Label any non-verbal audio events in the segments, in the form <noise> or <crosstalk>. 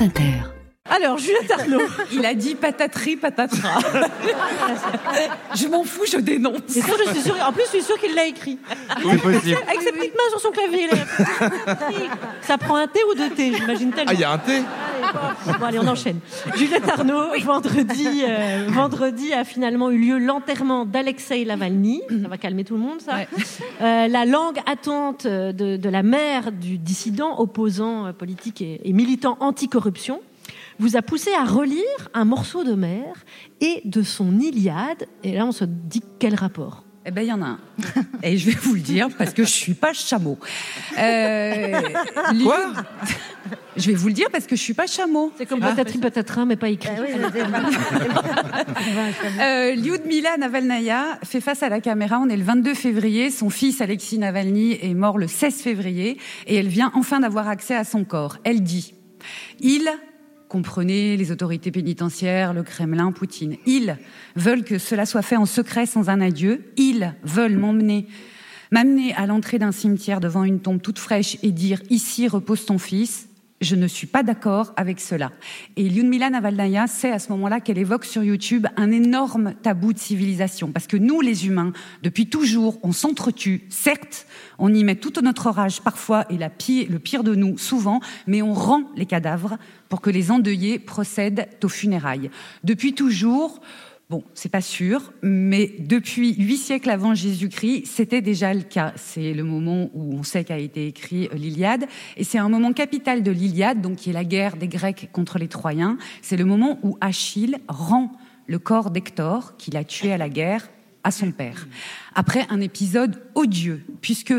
France Inter. Alors, Juliette Arnaud. <laughs> Il a dit pataterie, patatras. <laughs> je m'en fous, je dénonce. C'est sûr, je suis sûre. En plus, je suis sûre qu'il l'a écrit. Oui, possible. Avec ses petites mains sur son clavier. là. Ça prend un thé ou deux thés, j'imagine tellement. Ah, il y a un thé Bon, allez, on enchaîne. Juliette Arnaud, vendredi, euh, vendredi a finalement eu lieu l'enterrement d'Alexei Lavalny. Ça va calmer tout le monde, ça. Ouais. Euh, la langue attente de, de la mère du dissident, opposant euh, politique et, et militant anticorruption, vous a poussé à relire un morceau de mer et de son Iliade. Et là, on se dit quel rapport? Eh ben, il y en a un. Et je vais vous le dire parce que je suis pas chameau. Euh, Quoi? Je vais vous le dire parce que je suis pas chameau. C'est comme patatri patatrin, mais pas écrit. <laughs> Euh, Lyudmila Navalnaya fait face à la caméra. On est le 22 février. Son fils Alexis Navalny est mort le 16 février et elle vient enfin d'avoir accès à son corps. Elle dit Ils, comprenez les autorités pénitentiaires, le Kremlin, Poutine, ils veulent que cela soit fait en secret sans un adieu. Ils veulent m'emmener. M'amener à l'entrée d'un cimetière devant une tombe toute fraîche et dire ici repose ton fils, je ne suis pas d'accord avec cela. Et Lyudmila Navalnaya sait à ce moment-là qu'elle évoque sur YouTube un énorme tabou de civilisation. Parce que nous, les humains, depuis toujours, on s'entretue. Certes, on y met toute notre rage parfois et la le pire de nous souvent, mais on rend les cadavres pour que les endeuillés procèdent aux funérailles. Depuis toujours, Bon, c'est pas sûr, mais depuis huit siècles avant Jésus-Christ, c'était déjà le cas. C'est le moment où on sait qu'a été écrit euh, l'Iliade, et c'est un moment capital de l'Iliade, donc qui est la guerre des Grecs contre les Troyens. C'est le moment où Achille rend le corps d'Hector, qu'il a tué à la guerre, à son père. Après un épisode odieux, puisque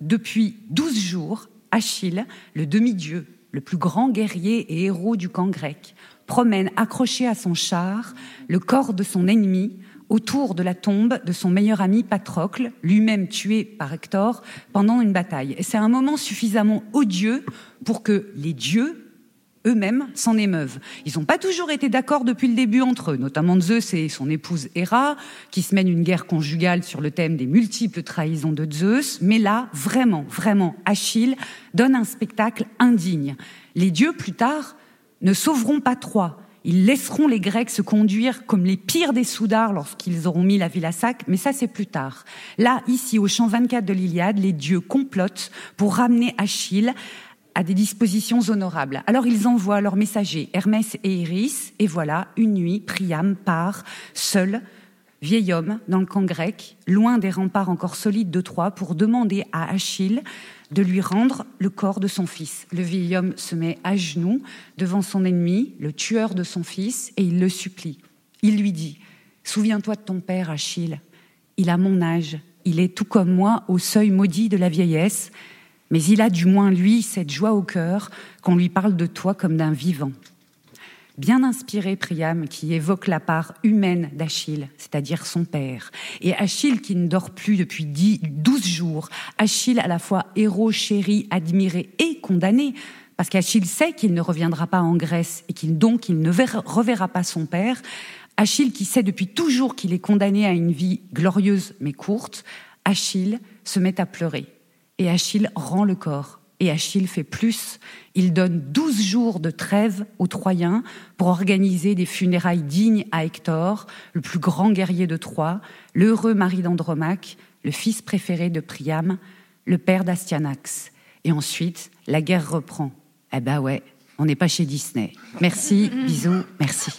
depuis douze jours, Achille, le demi-dieu, le plus grand guerrier et héros du camp grec, promène accroché à son char le corps de son ennemi autour de la tombe de son meilleur ami Patrocle, lui-même tué par Hector pendant une bataille. C'est un moment suffisamment odieux pour que les dieux eux-mêmes s'en émeuvent. Ils n'ont pas toujours été d'accord depuis le début entre eux, notamment Zeus et son épouse Héra, qui se mènent une guerre conjugale sur le thème des multiples trahisons de Zeus. Mais là, vraiment, vraiment, Achille donne un spectacle indigne. Les dieux, plus tard, ne sauveront pas Troie. Ils laisseront les Grecs se conduire comme les pires des soudards lorsqu'ils auront mis la ville à sac, mais ça c'est plus tard. Là, ici, au champ 24 de l'Iliade, les dieux complotent pour ramener Achille à des dispositions honorables. Alors ils envoient leurs messagers, Hermès et Iris, et voilà, une nuit, Priam part, seul, vieil homme, dans le camp grec, loin des remparts encore solides de Troie, pour demander à Achille de lui rendre le corps de son fils. Le vieil homme se met à genoux devant son ennemi, le tueur de son fils, et il le supplie. Il lui dit, Souviens-toi de ton père, Achille. Il a mon âge, il est tout comme moi au seuil maudit de la vieillesse, mais il a du moins, lui, cette joie au cœur qu'on lui parle de toi comme d'un vivant. Bien inspiré, Priam, qui évoque la part humaine d'Achille, c'est-à-dire son père. Et Achille qui ne dort plus depuis dix, douze jours. Achille à la fois héros, chéri, admiré et condamné. Parce qu'Achille sait qu'il ne reviendra pas en Grèce et qu'il donc il ne verra- reverra pas son père. Achille qui sait depuis toujours qu'il est condamné à une vie glorieuse mais courte. Achille se met à pleurer. Et Achille rend le corps. Et Achille fait plus. Il donne douze jours de trêve aux Troyens pour organiser des funérailles dignes à Hector, le plus grand guerrier de Troie, l'heureux mari d'Andromaque, le fils préféré de Priam, le père d'Astyanax. Et ensuite, la guerre reprend. Eh ben ouais, on n'est pas chez Disney. Merci, <laughs> bisous, merci.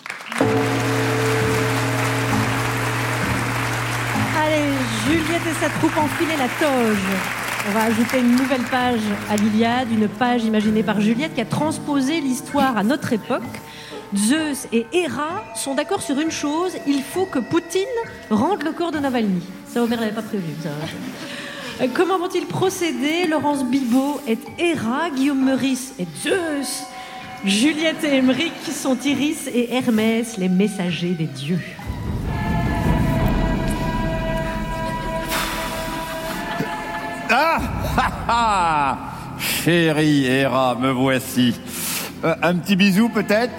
Allez, Juliette et sa troupe enfiler la toge. On va ajouter une nouvelle page à l'Iliade, une page imaginée par Juliette qui a transposé l'histoire à notre époque. Zeus et Héra sont d'accord sur une chose, il faut que Poutine rende le corps de Navalny. Ça, Omer l'avait pas prévu. Euh, Comment vont-ils procéder Laurence Bibot est Héra, Guillaume Meurice est Zeus, Juliette et Émeric sont Iris et Hermès, les messagers des dieux? Ah ah, ah Chérie Héra, me voici. Euh, un petit bisou peut-être?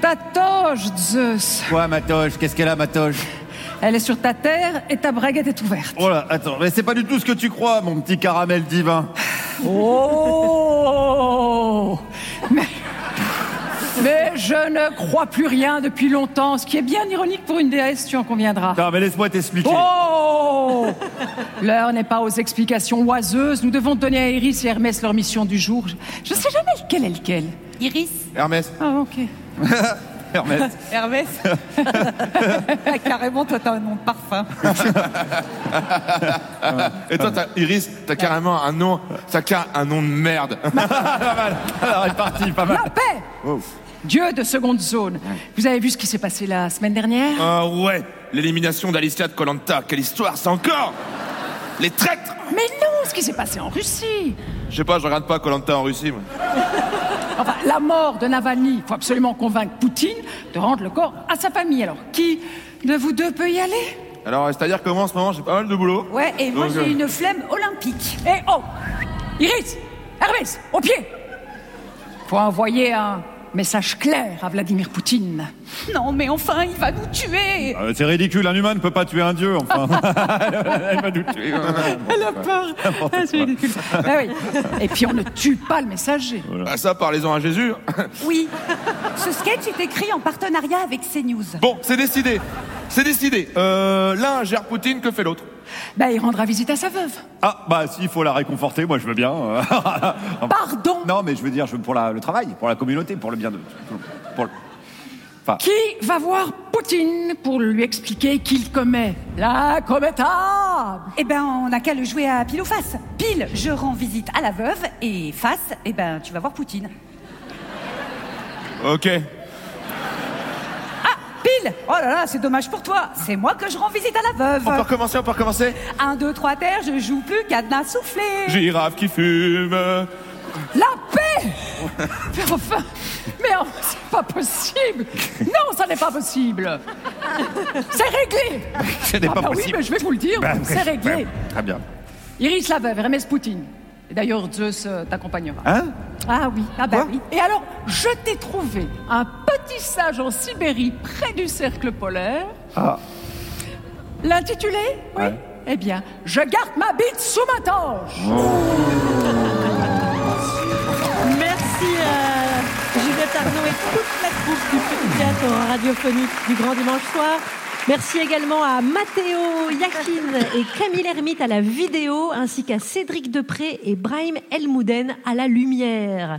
Ta toge, Zeus Quoi, ma toge? Qu'est-ce qu'elle a, ma toge? Elle est sur ta terre et ta braguette est ouverte. Oh là, attends, mais c'est pas du tout ce que tu crois, mon petit caramel divin. Oh Mais Mais je ne crois plus rien depuis longtemps, ce qui est bien ironique pour une déesse, tu en conviendras. Non, mais laisse-moi t'expliquer. Oh L'heure n'est pas aux explications oiseuses. Nous devons donner à Iris et Hermès leur mission du jour. Je ne sais jamais lequel est lequel. Iris Hermès. Ah, ok. <laughs> Hermès. Hermès <laughs> Carrément, toi, t'as un nom de parfum. Et toi, t'as, Iris, t'as carrément un nom, t'as qu'un- un nom de merde. <laughs> pas mal. Alors, elle est partie, pas mal. La paix Dieu de seconde zone. Vous avez vu ce qui s'est passé la semaine dernière? Ah ouais, l'élimination d'Alicia de Colanta, quelle histoire, c'est encore Les traîtres Mais non, ce qui s'est passé en Russie Je sais pas, je regarde pas Colanta en Russie. moi. Enfin, la mort de Navalny. Il faut absolument convaincre Poutine de rendre le corps à sa famille. Alors, qui de vous deux peut y aller? Alors, c'est-à-dire que moi, en ce moment, j'ai pas mal de boulot. Ouais, et moi, Donc, j'ai euh, une flemme olympique. Eh oh Iris Hermès, au pied Faut envoyer un message clair à Vladimir Poutine. Non, mais enfin, il va nous tuer Euh, C'est ridicule, un humain ne peut pas tuer un dieu, enfin. <laughs> elle va nous tuer. Elle a peur <laughs> Ah, C'est ridicule. Ah oui. Et puis on ne tue pas le messager. Ah, ça, parlez-en à Jésus. Oui, ce sketch est écrit en partenariat avec CNews. Bon, c'est décidé. C'est décidé. Euh, L'un gère Poutine, que fait l'autre? Ben, il rendra visite à sa veuve. Ah, bah, s'il faut la réconforter, moi je veux bien. <laughs> Pardon? Non, mais je veux dire, je veux pour la- le travail, pour la communauté, pour le bien de. Pour le- Enfin, Qui va voir Poutine pour lui expliquer qu'il commet l'incommettable Eh ben, on n'a qu'à le jouer à pile ou face. Pile, je rends visite à la veuve, et face, eh ben, tu vas voir Poutine. Ok. Pile Oh là là, c'est dommage pour toi. C'est moi que je rends visite à la On peut veuve. recommencer, on peut recommencer Un, deux, trois terres, je joue plus, cadenas soufflé. Girafe qui fume. La paix <laughs> Mais enfin Mais oh, c'est pas possible Non, ça n'est pas possible <laughs> C'est réglé ce n'est Ah pas bah oui, possible. mais je vais vous le dire, Bah, c'est réglé. ouais, Très bien. Iris la veuve, Hermès Poutine. Et d'ailleurs, Zeus euh, t'accompagnera. Hein? Ah oui, ah bah oui. Et alors, je t'ai trouvé un petit sage en Sibérie, près du cercle polaire. Ah. L'intitulé Oui. Ouais. Eh bien, je garde ma bite sous ma toge. Merci à Juliette Arnaud et toute la troupe du Petit Théâtre radiophonique du Grand Dimanche Soir. Merci également à Matteo Yakin et Camille Hermite à la vidéo, ainsi qu'à Cédric Depré et Brahim Elmouden à la lumière.